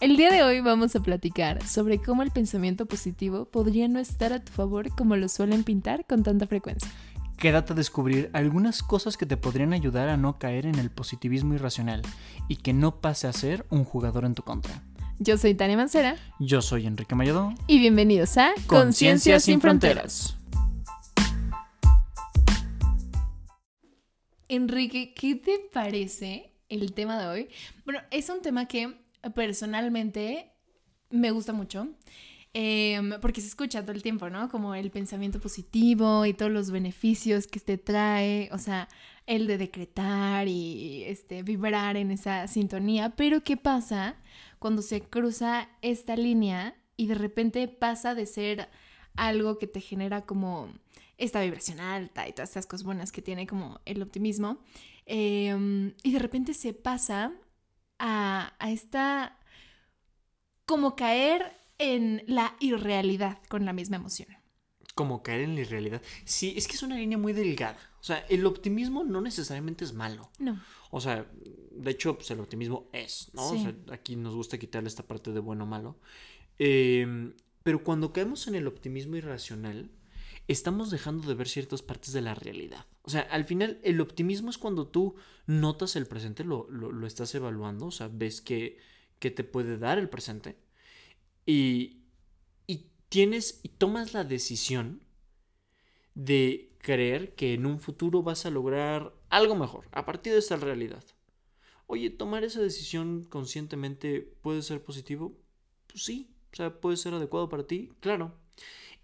El día de hoy vamos a platicar sobre cómo el pensamiento positivo podría no estar a tu favor como lo suelen pintar con tanta frecuencia. Quédate a descubrir algunas cosas que te podrían ayudar a no caer en el positivismo irracional y que no pase a ser un jugador en tu contra. Yo soy Tania Mancera. Yo soy Enrique Mayado. Y bienvenidos a Conciencia sin Fronteras. Enrique, ¿qué te parece el tema de hoy? Bueno, es un tema que personalmente me gusta mucho. Em, porque se escucha todo el tiempo, ¿no? Como el pensamiento positivo y todos los beneficios que te trae, o sea, el de decretar y este, vibrar en esa sintonía. Pero ¿qué pasa cuando se cruza esta línea y de repente pasa de ser algo que te genera como esta vibración alta y todas estas cosas buenas que tiene como el optimismo, em, y de repente se pasa a, a esta como caer en la irrealidad con la misma emoción. Como caer en la irrealidad. Sí, es que es una línea muy delgada. O sea, el optimismo no necesariamente es malo. No. O sea, de hecho, pues el optimismo es, ¿no? O sea, aquí nos gusta quitarle esta parte de bueno o malo. Em, pero cuando caemos en el optimismo irracional, estamos dejando de ver ciertas partes de la realidad. O sea, al final el optimismo es cuando tú notas el presente, lo, lo, estás evaluando, o sea, ves que, que, te puede dar el presente y, y tienes y tomas la decisión de creer que en un futuro vas a lograr algo mejor a partir de esta realidad. Oye, tomar esa decisión conscientemente puede ser positivo? Pues sí, o sea, puede ser adecuado para ti, claro.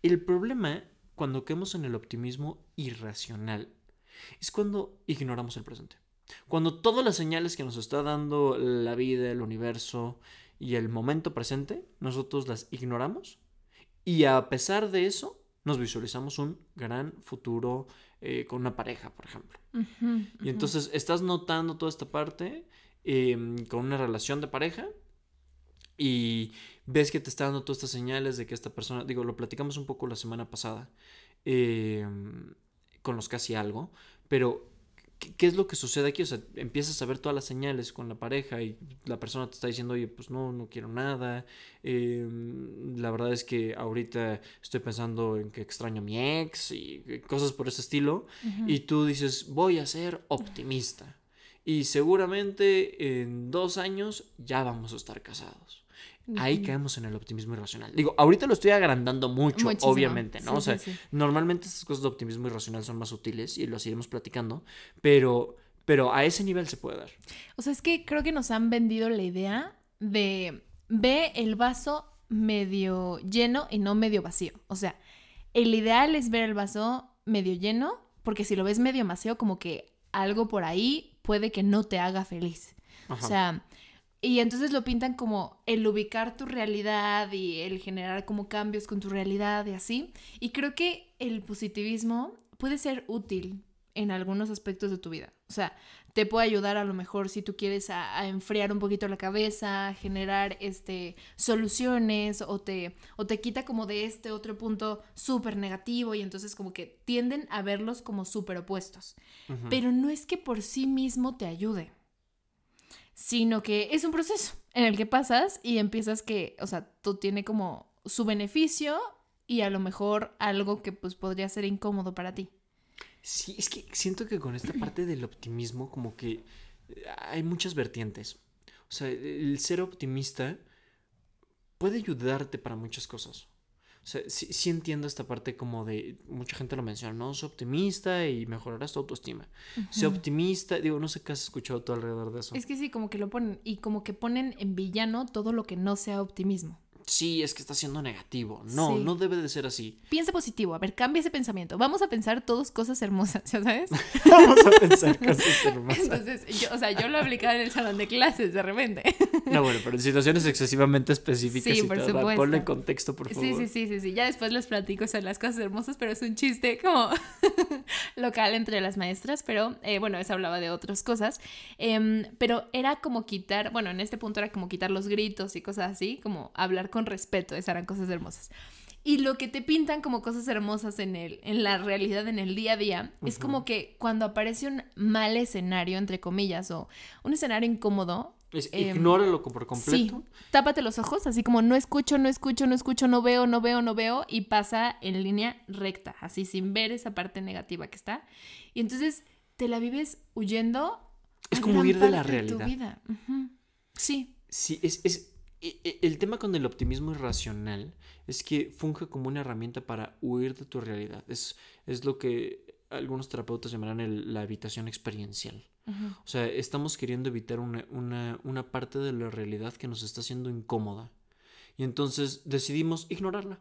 El problema cuando caemos en el optimismo irracional, es cuando ignoramos el presente. Cuando todas las señales que nos está dando la vida, el universo y el momento presente, nosotros las ignoramos y a pesar de eso nos visualizamos un gran futuro eh, con una pareja, por ejemplo. Y entonces estás notando toda esta parte em, con una relación de pareja y ves que te está dando todas estas señales de que esta persona, digo, lo platicamos un poco la semana pasada, em, con los casi algo, pero ¿qué, es lo que sucede aquí? O sea, empiezas a ver todas las señales con la pareja y la persona te está diciendo, oye, pues no, no quiero nada, em, la verdad es que ahorita estoy pensando en que extraño a mi ex y cosas por ese estilo, y tú dices, voy a ser optimista. Y seguramente en dos años ya vamos a estar casados. Ahí caemos en el optimismo irracional. Digo, ahorita lo estoy agrandando mucho, obviamente, ¿no? o sea, normalmente estas cosas de optimismo irracional son más útiles y lo iremos platicando, pero, pero a ese nivel se puede dar. O sea, es que creo que nos han vendido la idea de ve el vaso medio lleno y no medio vacío. O sea, el ideal es ver el vaso medio lleno, porque si lo ves medio vacío, como que algo por ahí puede que no te haga feliz. O sea, y entonces lo pintan como el ubicar tu realidad y el generar como cambios con tu realidad y así. Y creo que el positivismo puede ser útil en algunos aspectos de tu vida. O sea, te puede ayudar a lo mejor si tú quieres a, enfriar un poquito la cabeza, generar este, soluciones o te, o te quita como de este otro punto súper negativo y entonces como que tienden a verlos como súper opuestos. Pero no es que por sí mismo te ayude sino que es un proceso en el que pasas y empiezas que, o sea, todo tiene como su beneficio y a lo mejor algo que pues podría ser incómodo para ti. Sí, es que siento que con esta parte del optimismo como que eh, hay muchas vertientes. O sea, el ser optimista puede ayudarte para muchas cosas. O sea, sí, entiendo esta parte como de, mucha gente lo menciona, ¿no? Sé optimista y mejorarás tu autoestima. Sé optimista, digo, no sé qué has escuchado tú alrededor de eso. Es que sí, como que lo ponen, y como que ponen en villano todo lo que no sea optimismo sí, es que está siendo negativo. No, no debe de ser así. Piensa positivo. A ver, cambia ese pensamiento. Vamos a pensar todos cosas hermosas, ¿ya sabes? Vamos a pensar cosas hermosas. Entonces, yo, o sea, yo lo aplicaba en el salón de clases de repente. No, bueno, pero en situaciones excesivamente específicas. Sí, por supuesto. Ponle contexto, por favor. Sí, sí, sí, sí, sí. Ya después les platico sobre las cosas hermosas, pero es un chiste como local entre las maestras. Pero eh, bueno, eso hablaba de otras cosas. Em, pero era como quitar, bueno, en este punto era como quitar los gritos y cosas así, como hablar con respeto, esas eran cosas hermosas. Y lo que te pintan como cosas hermosas en, el, en la realidad, en el día a día, es como que cuando aparece un mal escenario, entre comillas, o un escenario incómodo, Es, Em, ignóralo por completo. Sí, tápate los ojos, así como no escucho, no escucho, no escucho, no veo, no veo, no veo, y pasa en línea recta, así sin ver esa parte negativa que está. Y entonces te la vives huyendo. Es a como huir de la parte tu realidad. vida. Sí, Sí, es, es el tema con el optimismo irracional es que funge como una herramienta para huir de tu realidad. Es, es lo que algunos terapeutas llamarán el- la habitación experiencial. O sea, estamos queriendo evitar una, una, una parte de la realidad que nos está haciendo incómoda. Y entonces decidimos ignorarla.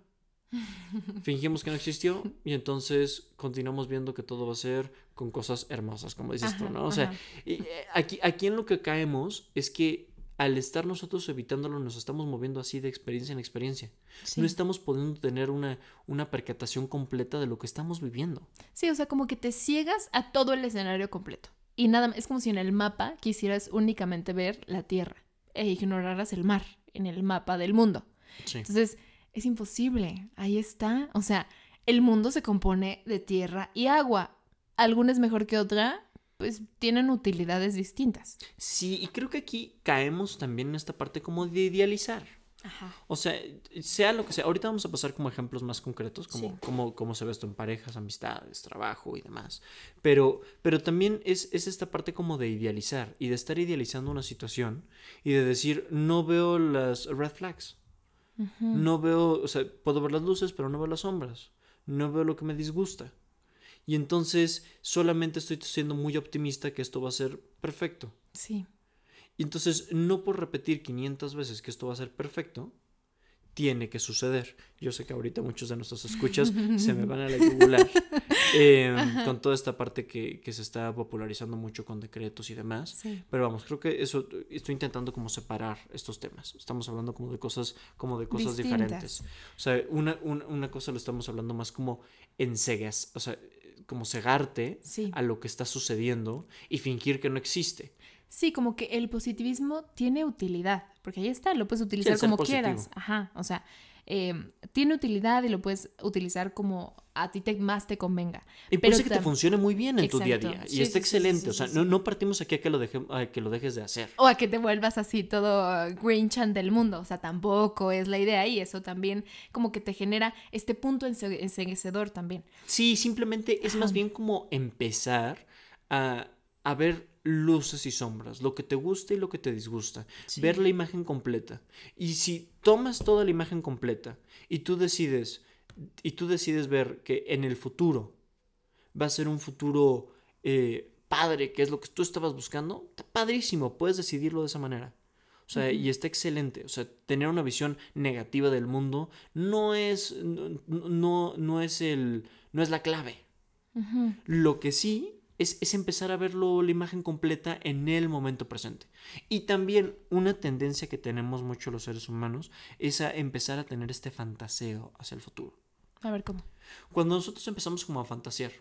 Fingimos que no existió y entonces continuamos viendo que todo va a ser con cosas hermosas, como dices tú, Ajá, ¿no? O sea, y, eh, aquí, aquí en lo que caemos es que al estar nosotros evitándolo nos estamos moviendo así de experiencia en experiencia. Sí. No estamos pudiendo tener una, una percatación completa de lo que estamos viviendo. Sí, o sea, como que te ciegas a todo el escenario completo. Y nada más, es como si en el mapa quisieras únicamente ver la Tierra e ignoraras el mar en el mapa del mundo. Sí. Entonces, es imposible. Ahí está. O sea, el mundo se compone de tierra y agua. Alguna es mejor que otra, pues tienen utilidades distintas. Sí, y creo que aquí caemos también en esta parte como de idealizar. Ajá. O sea, sea lo que sea, ahorita vamos a pasar como ejemplos más concretos, como Sí. cómo, cómo se ve esto en parejas, amistades, trabajo y demás. Pero, pero también es, es esta parte como de idealizar y de estar idealizando una situación y de decir, no veo las red flags, no veo, o sea, puedo ver las luces, pero no veo las sombras, no veo lo que me disgusta. Y entonces solamente estoy siendo muy optimista que esto va a ser perfecto. Sí. Y entonces, no por repetir 500 veces que esto va a ser perfecto, tiene que suceder. Yo sé que ahorita muchos de nuestros escuchas se me van a la yugular eh, con toda esta parte que, que se está popularizando mucho con decretos y demás. Sí. Pero vamos, creo que eso estoy intentando como separar estos temas. Estamos hablando como de cosas, como de cosas Distintas. diferentes. O sea, una, una, una cosa lo estamos hablando más como en cegas, o sea, como cegarte Sí. a lo que está sucediendo y fingir que no existe. Sí, como que el positivismo tiene utilidad, porque ahí está, lo puedes utilizar como positivo. quieras. Ajá, o sea, eh, tiene utilidad y lo puedes utilizar como a ti te, más te convenga. Y puede ser que te funcione muy bien en tu día a día. Y está sí, excelente. sí, o sea, no, no partimos aquí a que, lo deje- a que lo dejes de hacer. O a que te vuelvas así todo grinchan del mundo. O sea, tampoco es la idea y eso también como que te genera este punto enseguecedor también. Sí, simplemente es más bien como empezar a, a ver luces y sombras, lo que te gusta y lo que te disgusta, Sí. ver la imagen completa. Y si tomas toda la imagen completa y tú decides y tú decides ver que en el futuro va a ser un futuro eh, padre, que es lo que tú estabas buscando, está padrísimo, puedes decidirlo de esa manera. O sea, y está excelente. O sea, tener una visión negativa del mundo no es, no, no, no es el, no es la clave. Lo que sí es, es empezar a verlo, la imagen completa en el momento presente. Y también una tendencia que tenemos mucho los seres humanos es a empezar a tener este fantaseo hacia el futuro. A ver cómo. Cuando nosotros empezamos como a fantasear,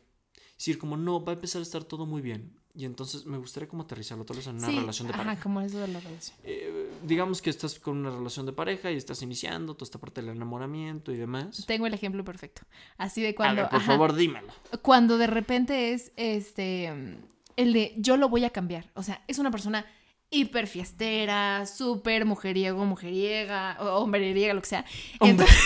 decir como no, va a empezar a estar todo muy bien. Y entonces me gustaría como aterrizarlo tal vez en una Sí, relación de ajá, pareja. como eso de la relación. Eh, digamos que estás con una relación de pareja y estás iniciando toda esta parte del enamoramiento y demás. Tengo el ejemplo perfecto. Así de a cuando, ver, por ajá, favor, dímelo. cuando de repente es este el de yo lo voy a cambiar. O sea, es una persona hiper fiestera, súper mujeriego, mujeriega, o hombreriega, lo que sea. Entonces,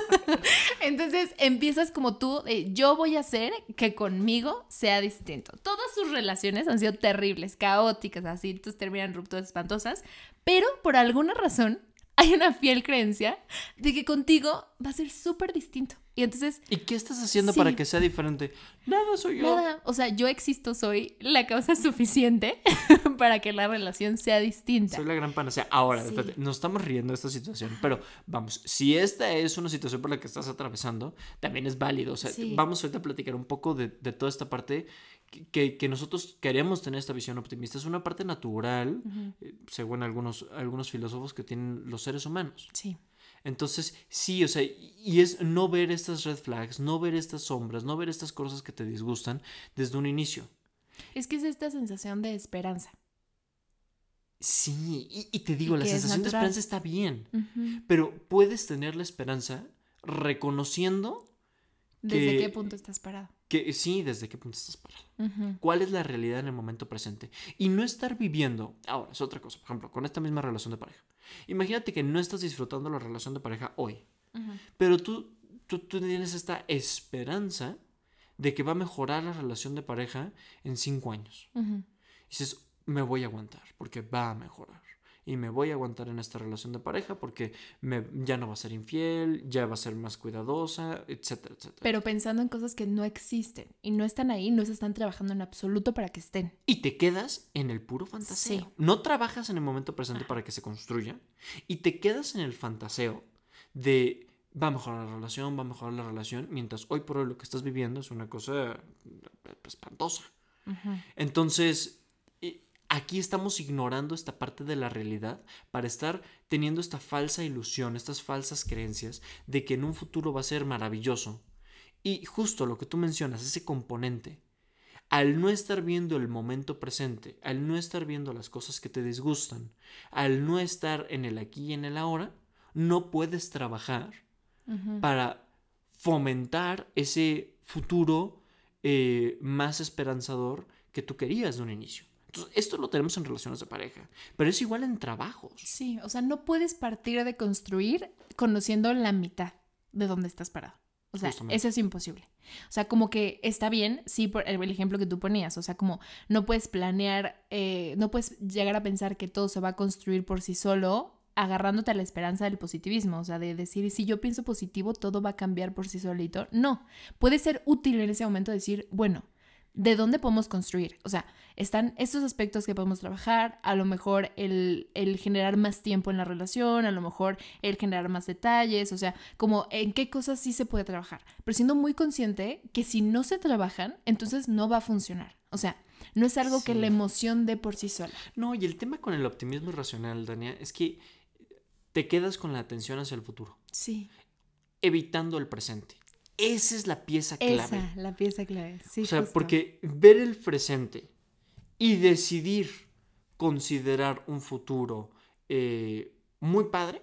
entonces empiezas como tú, yo voy a hacer que conmigo sea distinto. Todas sus relaciones han sido terribles, caóticas, así, entonces terminan rupturas espantosas, pero por alguna razón hay una fiel creencia de que contigo va a ser súper distinto. Y entonces ¿Y qué estás haciendo Sí. para que sea diferente? Nada, soy yo. Nada, o sea, yo existo, soy la causa suficiente para que la relación sea distinta. Soy la gran panacea. Ahora, Sí. nos estamos riendo de esta situación, pero vamos, si esta es una situación por la que estás atravesando, también es válido. O sea, Sí. vamos ahorita a platicar un poco de, de toda esta parte que- que, que nosotros queremos tener esta visión optimista. Es una parte natural, eh, según algunos, algunos filósofos que tienen los seres humanos. Sí. Entonces, sí, o sea, y es no ver estas red flags, no ver estas sombras, no ver estas cosas que te disgustan desde un inicio. Es que es esta sensación de esperanza. Sí, y, y te digo, Y la sensación de esperanza está bien, pero puedes tener la esperanza reconociendo ¿Desde que- qué punto estás parado? Que sí, desde qué punto estás parado. ¿Cuál es la realidad en el momento presente? Y no estar viviendo. Ahora, es otra cosa. Por ejemplo, con esta misma relación de pareja. Imagínate que no estás disfrutando la relación de pareja hoy. Pero tú, tú, tú tienes esta esperanza de que va a mejorar la relación de pareja en cinco años. Y dices, me voy a aguantar porque va a mejorar. Y me voy a aguantar en esta relación de pareja porque me, ya no va a ser infiel, ya va a ser más cuidadosa, etcétera, etcétera. Pero pensando en cosas que no existen y no están ahí, no se están trabajando en absoluto para que estén. Y te quedas en el puro fantaseo. No trabajas en el momento presente para que se construya y te quedas en el fantaseo de va a mejorar la relación, va a mejorar la relación, mientras hoy por hoy lo que estás viviendo es una cosa eh, espantosa. Entonces, aquí estamos ignorando esta parte de la realidad para estar teniendo esta falsa ilusión, estas falsas creencias de que en un futuro va a ser maravilloso. Y justo lo que tú mencionas, ese componente, al no estar viendo el momento presente, al no estar viendo las cosas que te disgustan, al no estar en el aquí y en el ahora, no puedes trabajar para fomentar ese futuro eh, más esperanzador que tú querías de un inicio. Esto lo tenemos en relaciones de pareja, pero es igual en trabajos. Sí, o sea, no puedes partir de construir conociendo la mitad de dónde estás parado. O sea, eso es imposible. O sea, como que está bien, sí, por el ejemplo que tú ponías, o sea, como no puedes planear, eh, no puedes llegar a pensar que todo se va a construir por sí solo agarrándote a la esperanza del positivismo, o sea, de decir, si yo pienso positivo, todo va a cambiar por sí solito. No, puede ser útil en ese momento decir, bueno, ¿de dónde podemos construir? O sea, están estos aspectos que podemos trabajar, a lo mejor el, el, generar más tiempo en la relación, a lo mejor el generar más detalles, o sea, como en qué cosas sí se puede trabajar, pero siendo muy consciente que si no se trabajan, entonces no va a funcionar. O sea, no es algo que la emoción dé por sí sola. No, y el tema con el optimismo irracional, Dania, es que te quedas con la atención hacia el futuro. Sí. Evitando el presente. Esa es la pieza clave. Esa, la pieza clave. Sí, o sea, porque ver el presente y decidir considerar un futuro eh, muy padre,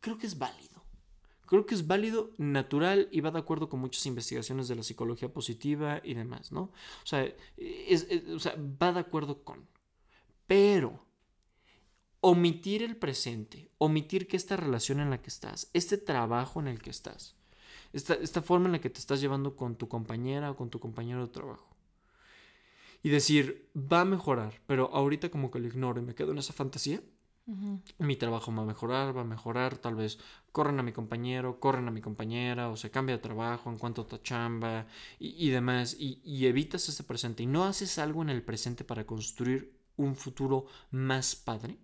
creo que es válido. Creo que es válido, natural y va de acuerdo con muchas investigaciones de la psicología positiva y demás, ¿no? O sea, o sea va de acuerdo con. Pero omitir el presente, omitir que esta relación en la que estás, este trabajo en el que estás, esta, esta forma en la que te estás llevando con tu compañera o con tu compañero de trabajo. Y decir, va a mejorar, pero ahorita como que lo ignoro y me quedo en esa fantasía. Mi trabajo va a mejorar, va a mejorar, tal vez corren a mi compañero, corren a mi compañera o se cambia de trabajo en cuanto a tu chamba y, demás y, evitas ese presente y no haces algo en el presente para construir un futuro más padre,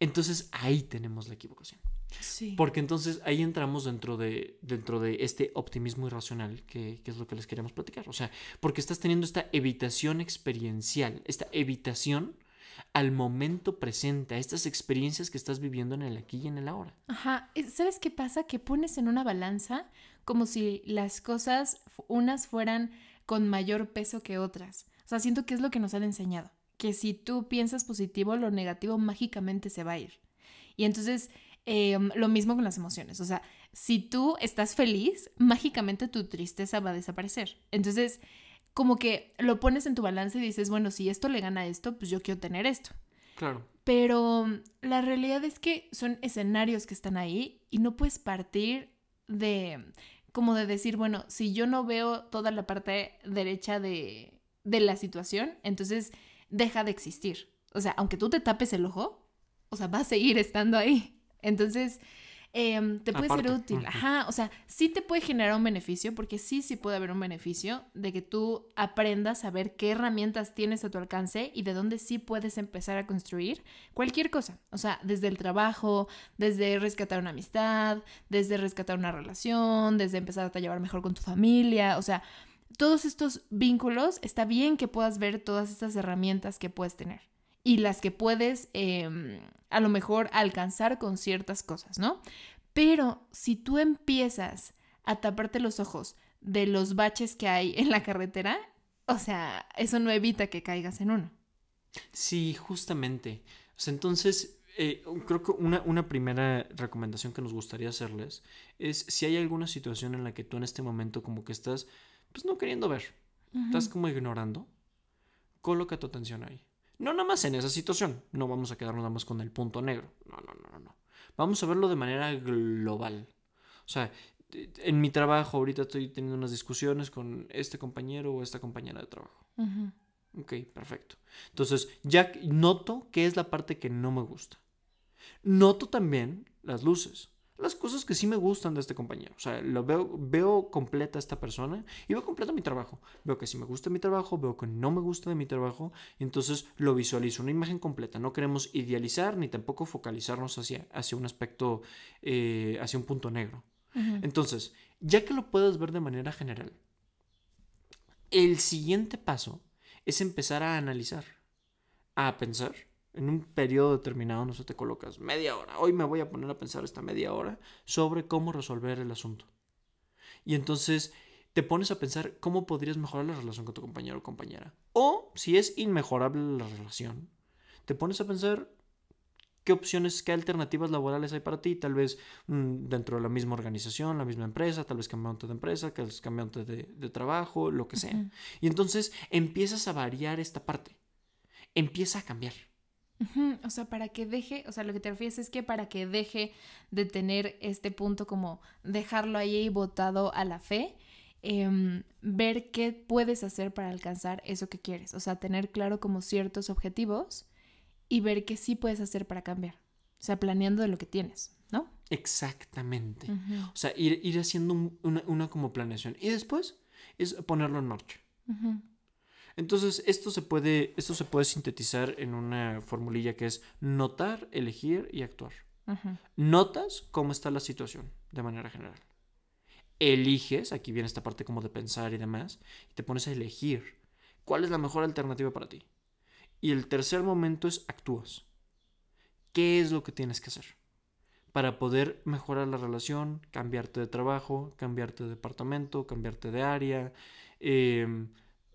entonces ahí tenemos la equivocación. Sí. Porque entonces ahí entramos dentro de, dentro de este optimismo irracional, que, que, es lo que les queremos platicar. O sea, porque estás teniendo esta evitación experiencial, esta evitación al momento presente, a estas experiencias que estás viviendo en el aquí y en el ahora. Ajá, ¿sabes qué pasa? Que pones en una balanza como si las cosas, unas fueran con mayor peso que otras. O sea, siento que es lo que nos han enseñado que si tú piensas positivo, lo negativo mágicamente se va a ir. Y entonces, em, lo mismo con las emociones. O sea, si tú estás feliz, mágicamente tu tristeza va a desaparecer. Entonces, como que lo pones en tu balance y dices, bueno, si esto le gana a esto, pues yo quiero tener esto. Claro. Pero la realidad es que son escenarios que están ahí y no puedes partir de como de decir, bueno, si yo no veo toda la parte derecha de, de la situación, entonces deja de existir. O sea, aunque tú te tapes el ojo, o sea, va a seguir estando ahí. Entonces, em, te puede ser útil. Ajá, o sea, sí te puede generar un beneficio, porque sí, sí puede haber un beneficio de que tú aprendas a ver qué herramientas tienes a tu alcance y de dónde sí puedes empezar a construir cualquier cosa. O sea, desde el trabajo, desde rescatar una amistad, desde rescatar una relación, desde empezar a llevar mejor con tu familia. O sea, todos estos vínculos, está bien que puedas ver todas estas herramientas que puedes tener y las que puedes em, a lo mejor alcanzar con ciertas cosas, ¿no? Pero si tú empiezas a taparte los ojos de los baches que hay en la carretera, o sea, eso no evita que caigas en uno. Sí, justamente. O sea, entonces Eh, creo que una, una, primera recomendación que nos gustaría hacerles es si hay alguna situación en la que tú en este momento como que estás, pues no queriendo ver, estás como ignorando, coloca tu atención ahí. No nada más en esa situación, no vamos a quedarnos nada más con el punto negro, no, no, no, no. Vamos a verlo de manera global. O sea, en mi trabajo ahorita estoy teniendo unas discusiones con este compañero o esta compañera de trabajo. Ok, perfecto. Entonces, ya noto qué es la parte que no me gusta. Noto también las luces, las cosas que sí me gustan de este compañero. O sea, lo veo, veo completa esta persona y veo completa mi trabajo. Veo que sí me gusta mi trabajo, veo que no me gusta de mi trabajo, y entonces lo visualizo, una imagen completa. No queremos idealizar ni tampoco focalizarnos hacia, hacia un aspecto, eh, hacia un punto negro. Entonces, ya que lo puedes ver de manera general, el siguiente paso es empezar a analizar, a pensar. En un periodo determinado, no sé, te colocas media hora. Hoy me voy a poner a pensar esta media hora sobre cómo resolver el asunto. Y entonces te pones a pensar cómo podrías mejorar la relación con tu compañero o compañera. O si es inmejorable la relación, te pones a pensar qué opciones, qué alternativas laborales hay para ti, tal vez mm, dentro de la misma organización, la misma empresa, tal vez cambiante de empresa, tal vez cambiante de, de trabajo, lo que sea. Y entonces empiezas a variar esta parte, empieza a cambiar. O sea, para que deje, o sea, lo que te refieres es que para que deje de tener este punto como dejarlo ahí botado a la fe, em, ver qué puedes hacer para alcanzar eso que quieres, o sea, tener claro como ciertos objetivos y ver qué sí puedes hacer para cambiar. O sea, planeando de lo que tienes, ¿no? Exactamente. O sea, ir, ir haciendo una, como planeación. Y después es ponerlo en marcha. Entonces, esto se, puede, esto se puede sintetizar en una formulilla que es notar, elegir y actuar. Notas cómo está la situación de manera general. Eliges, aquí viene esta parte como de pensar y demás, y te pones a elegir cuál es la mejor alternativa para ti. Y el tercer momento es actúas. ¿Qué es lo que tienes que hacer? Para poder mejorar la relación, cambiarte de trabajo, cambiarte de departamento, cambiarte de área, em,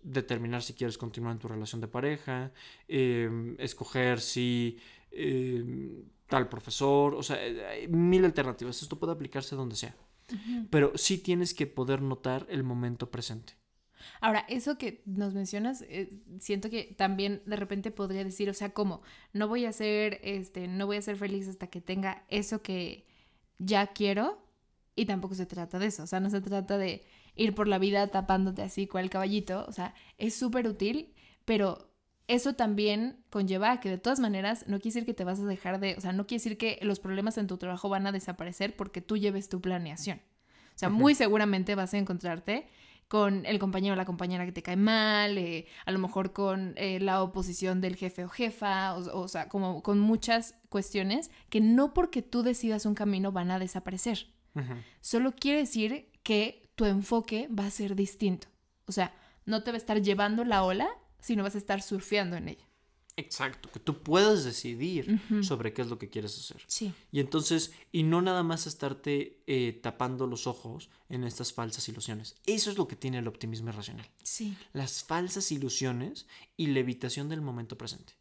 determinar si quieres continuar en tu relación de pareja, em, escoger si em, tal profesor, o sea, hay mil alternativas. Esto puede aplicarse donde sea. Pero sí tienes que poder notar el momento presente. Ahora, eso que nos mencionas, eh, siento que también de repente podría decir, o sea, como no voy a ser, este, no voy a ser feliz hasta que tenga eso que ya quiero y tampoco se trata de eso, o sea, no se trata de ir por la vida tapándote así cual caballito, o sea, es súper útil, pero eso también conlleva que de todas maneras no quiere decir que te vas a dejar de, o sea, no quiere decir que los problemas en tu trabajo van a desaparecer porque tú lleves tu planeación. O sea, muy seguramente vas a encontrarte con el compañero o la compañera que te cae mal, eh, a lo mejor con eh, la oposición del jefe o jefa, o, sea, como con muchas cuestiones que no porque tú decidas un camino van a desaparecer. Solo quiere decir que tu enfoque va a ser distinto. O sea, no te va a estar llevando la ola, sino vas a estar surfeando en ella. Exacto, que tú puedas decidir sobre qué es lo que quieres hacer. Sí. Y entonces, y no nada más estarte eh, tapando los ojos en estas falsas ilusiones. Eso es lo que tiene el optimismo irracional. Sí. Las falsas ilusiones y la evitación del momento presente.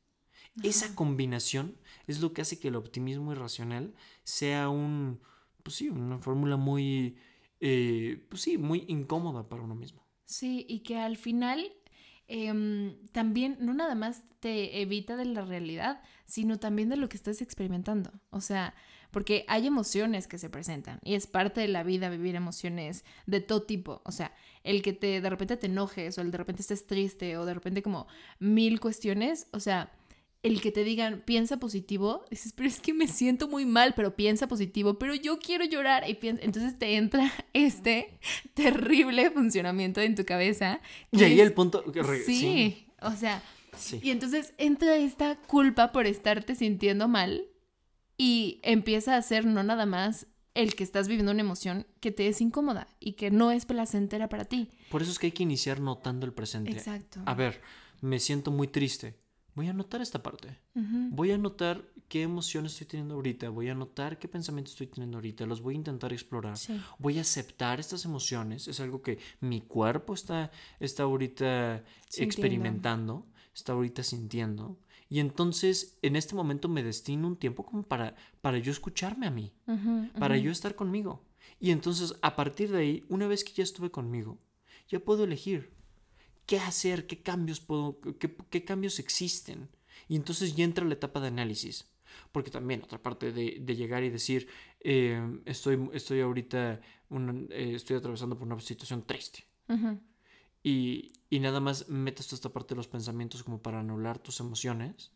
Esa combinación es lo que hace que el optimismo irracional sea un, pues sí, una fórmula muy, eh, pues sí, muy incómoda para uno mismo. Sí, y que al final Em, también no nada más te evita de la realidad, sino también de lo que estás experimentando. O sea, porque hay emociones que se presentan y es parte de la vida vivir emociones de todo tipo. O sea, el que te de repente te enojes o el de repente estés triste o de repente como mil cuestiones, o sea, el que te digan piensa positivo, dices, pero es que me siento muy mal, pero piensa positivo, pero yo quiero llorar. Y entonces te entra este terrible funcionamiento en tu cabeza. Y ahí el punto... Sí, o sea, y entonces entra esta culpa por estarte sintiendo mal y empieza a ser no nada más el que estás viviendo una emoción que te es incómoda y que no es placentera para ti. Por eso es que hay que iniciar notando el presente. Exacto. A ver, me siento muy triste voy a anotar esta parte. Voy a anotar qué emociones estoy teniendo ahorita, voy a anotar qué pensamientos estoy teniendo ahorita, los voy a intentar explorar. Voy a aceptar estas emociones, es algo que mi cuerpo está, está ahorita experimentando. está ahorita sintiendo. Y entonces en este momento me destino un tiempo como para, para yo escucharme a mí, para yo estar conmigo. Y entonces a partir de ahí, una vez que ya estuve conmigo, ya puedo elegir qué hacer, qué cambios puedo, qué, cambios existen. Y entonces ya entra la etapa de análisis. Porque también otra parte de, llegar y decir, eh, estoy, estoy ahorita, eh, estoy atravesando por una situación triste. y, y, nada más metes toda esta parte de los pensamientos como para anular tus emociones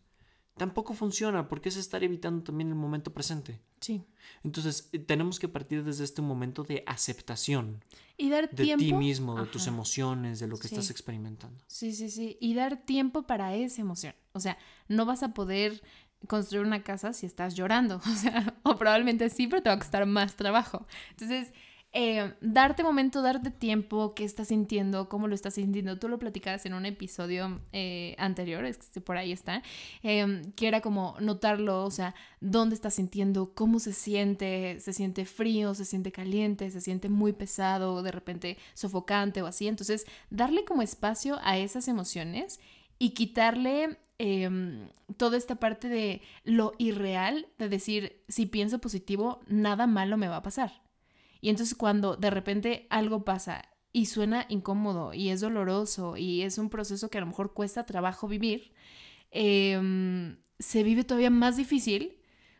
tampoco funciona porque es estar evitando también el momento presente. Sí. Entonces, eh, tenemos que partir desde este momento de aceptación. Y dar de ti mismo, de tus emociones, de lo que estás experimentando. Sí, sí, sí. Y dar tiempo para esa emoción. O sea, no vas a poder construir una casa si estás llorando. O sea, o probablemente sí, pero te va a costar más trabajo. Entonces, eh, darte momento, darte tiempo, qué estás sintiendo, cómo lo estás sintiendo. Tú lo platicabas en un episodio eh, anterior, es que por ahí está, em, que era como notarlo, o sea, dónde estás sintiendo, cómo se siente, se siente frío, se siente caliente, se siente muy pesado, de repente sofocante o así. Entonces, darle como espacio a esas emociones y quitarle em, toda esta parte de lo irreal, de decir, si pienso positivo, nada malo me va a pasar. Y entonces cuando de repente algo pasa y suena incómodo y es doloroso y es un proceso que a lo mejor cuesta trabajo vivir, em, se vive todavía más difícil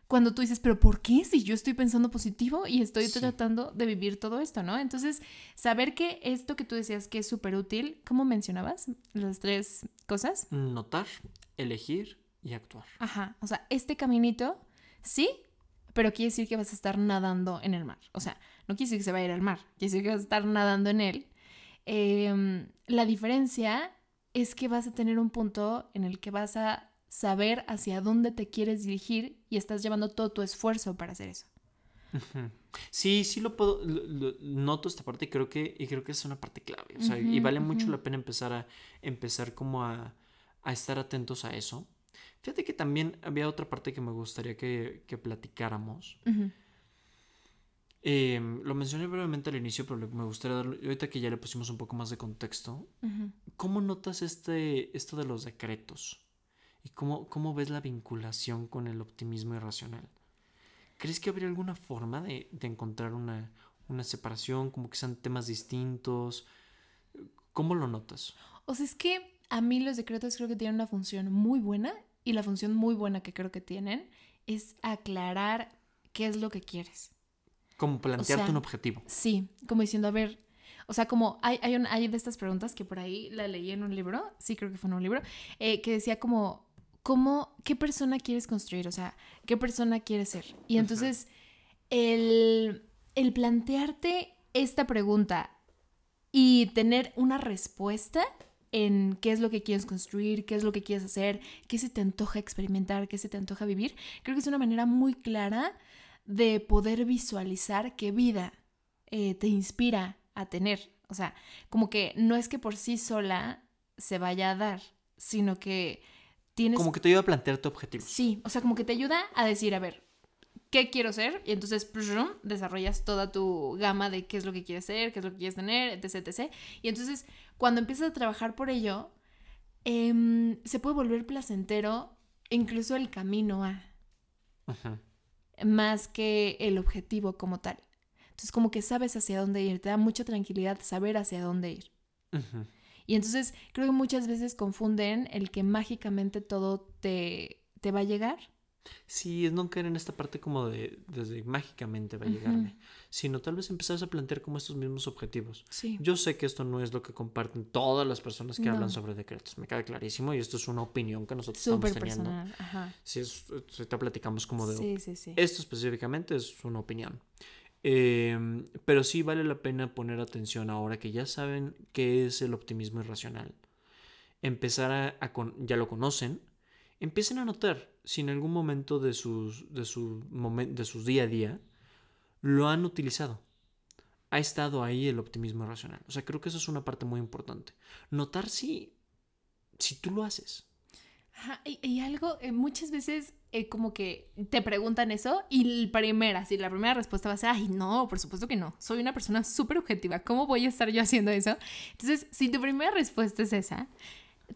cuando tú dices, pero ¿por qué si yo estoy pensando positivo y estoy tratando de vivir todo esto, ¿no? Entonces, saber que esto que tú decías que es súper útil, ¿cómo mencionabas las tres cosas? Notar, elegir y actuar. Ajá, o sea, este caminito, sí, pero quiere decir que vas a estar nadando en el mar. O sea, no quiere decir que se va a ir al mar, quiere decir que vas a estar nadando en él. Em, la diferencia es que vas a tener un punto en el que vas a saber hacia dónde te quieres dirigir y estás llevando todo tu esfuerzo para hacer eso. Sí, sí lo puedo, noto esta parte y creo que, y creo que es una parte clave. O sea, y vale mucho la pena empezar a, empezar como a, a, estar atentos a eso. Fíjate que también había otra parte que me gustaría que, que platicáramos. Em, lo mencioné brevemente al inicio, pero me gustaría darlo, ahorita que ya le pusimos un poco más de contexto, ¿cómo notas este, esto de los decretos? ¿Y cómo, cómo ves la vinculación con el optimismo irracional? ¿Crees que habría alguna forma de, de encontrar una, una, separación, como que sean temas distintos? ¿Cómo lo notas? O sea, es que a mí los decretos creo que tienen una función muy buena y la función muy buena que creo que tienen es aclarar qué es lo que quieres. Como plantearte un objetivo. Sí, como diciendo, a ver, o sea, como hay, hay, hay, de estas preguntas que por ahí la leí en un libro, sí creo que fue en un libro, eh, que decía como, ¿cómo, qué persona quieres construir? O sea, ¿qué persona quieres ser? Y entonces, el, el plantearte esta pregunta y tener una respuesta en qué es lo que quieres construir, qué es lo que quieres hacer, qué se te antoja experimentar, qué se te antoja vivir, creo que es una manera muy clara de poder visualizar qué vida eh, te inspira a tener. O sea, como que no es que por sí sola se vaya a dar, sino que tienes... Como que te ayuda a plantear tu objetivo. Sí, o sea, como que te ayuda a decir, a ver, ¿qué quiero ser? Y entonces desarrollas toda tu gama de qué es lo que quieres ser, qué es lo que quieres tener, etc, etc. Y entonces, cuando empiezas a trabajar por ello, em, se puede volver placentero incluso el camino a... Ajá más que el objetivo como tal. Entonces como que sabes hacia dónde ir, te da mucha tranquilidad saber hacia dónde ir. Y entonces creo que muchas veces confunden el que mágicamente todo te, te va a llegar Sí, es no caer en esta parte como de desde mágicamente va a llegarme, sino tal vez empezar a plantear como estos mismos objetivos. Sí. Yo sé que esto no es lo que comparten todas las personas que hablan sobre decretos, me queda clarísimo y esto es una opinión que nosotros estamos teniendo. Personal. Ajá. Si, es, te platicamos como de sí, sí, sí. esto específicamente es una opinión. Em, pero sí vale la pena poner atención ahora que ya saben qué es el optimismo irracional. Empezar a, ya lo conocen, empiecen a notar si en algún momento de sus, de, su de sus día a día lo han utilizado. Ha estado ahí el optimismo racional. O sea, creo que eso es una parte muy importante. Notar si, si tú lo haces. y, algo, eh, muchas veces eh, como que te preguntan eso y la primera, si la primera respuesta va a ser, ay, no, por supuesto que no, soy una persona súper objetiva, ¿cómo voy a estar yo haciendo eso? Entonces, si tu primera respuesta es esa,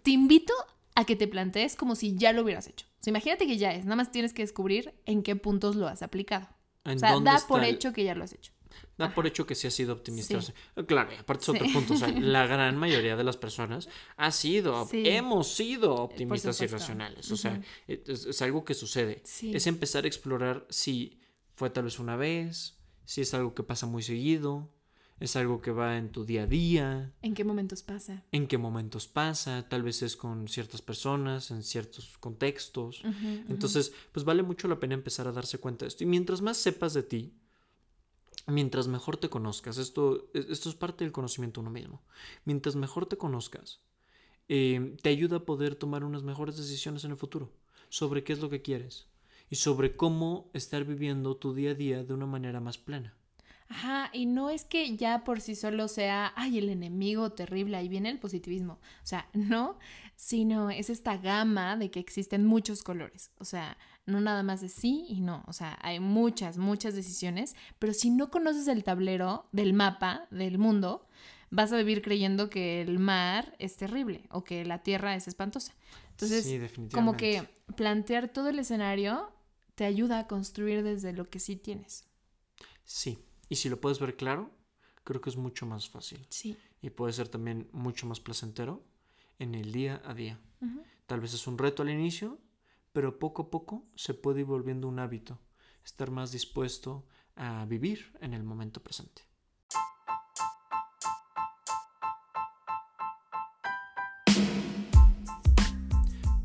te invito a que te plantees como si ya lo hubieras hecho. O sea, imagínate que ya es, nada más tienes que descubrir en qué puntos lo has aplicado. O sea, da por hecho que ya lo has hecho. Da por hecho que sí ha sido optimista. Claro, y aparte es otro punto. O sea, la gran mayoría de las personas ha sido, hemos sido optimistas y racionales. O sea, es, algo que sucede. Es empezar a explorar si fue tal vez una vez, si es algo que pasa muy seguido, es algo que va en tu día a día. ¿En qué momentos pasa? En qué momentos pasa, tal vez es con ciertas personas, en ciertos contextos. Entonces, pues vale mucho la pena empezar a darse cuenta de esto. Y mientras más sepas de ti, mientras mejor te conozcas, esto, esto es parte del conocimiento uno mismo, mientras mejor te conozcas, eh, te ayuda a poder tomar unas mejores decisiones en el futuro sobre qué es lo que quieres y sobre cómo estar viviendo tu día a día de una manera más plena. Ajá, y no es que ya por sí solo sea, ay, el enemigo terrible, ahí viene el positivismo. O sea, no, sino es esta gama de que existen muchos colores. O sea, no nada más de sí y no. O sea, hay muchas, muchas decisiones, pero si no conoces el tablero del mapa del mundo, vas a vivir creyendo que el mar es terrible o que la tierra es espantosa. Entonces, como que plantear todo el escenario te ayuda a construir desde lo que sí tienes. Sí, y si lo puedes ver claro, creo que es mucho más fácil. Sí. Y puede ser también mucho más placentero en el día a día. Tal vez es un reto al inicio, pero poco a poco se puede ir volviendo un hábito, estar más dispuesto a vivir en el momento presente.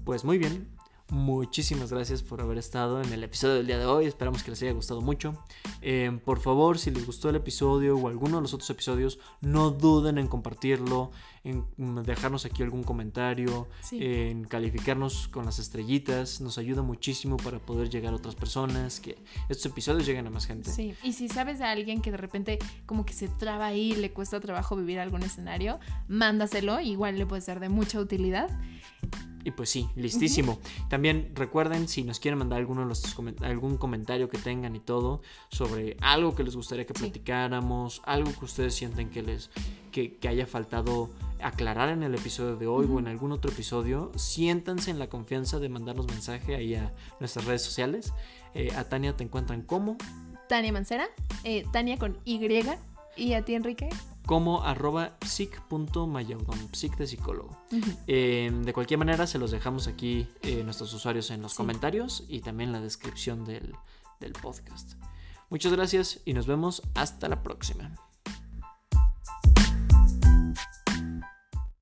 Pues muy bien, Muchísimas gracias por haber estado en el episodio del día de hoy. Esperamos que les haya gustado mucho. Eh, por favor, si les gustó el episodio o alguno de los otros episodios, no duden en compartirlo, en dejarnos aquí algún comentario, en calificarnos con las estrellitas. Nos ayuda muchísimo para poder llegar a otras personas, que estos episodios lleguen a más gente. Sí, y si sabes de alguien que de repente como que se traba ahí, le cuesta trabajo vivir algún escenario, mándaselo, igual le puede ser de mucha utilidad. Y pues sí, listísimo. También recuerden si nos quieren mandar alguno de los algún comentario que tengan y todo sobre algo que les gustaría que platicáramos, algo que ustedes sienten que les que, haya faltado aclarar en el episodio de hoy o en algún otro episodio, siéntanse en la confianza de mandarnos mensaje ahí a nuestras redes sociales. Eh, a Tania te encuentran como Tania Mancera, eh, Tania con Y y a ti Enrique como arroba psic.mayaudon, psic de psicólogo. Eh, de cualquier manera, se los dejamos aquí eh, nuestros usuarios en los comentarios y también en la descripción del, del podcast. Muchas gracias y nos vemos hasta la próxima.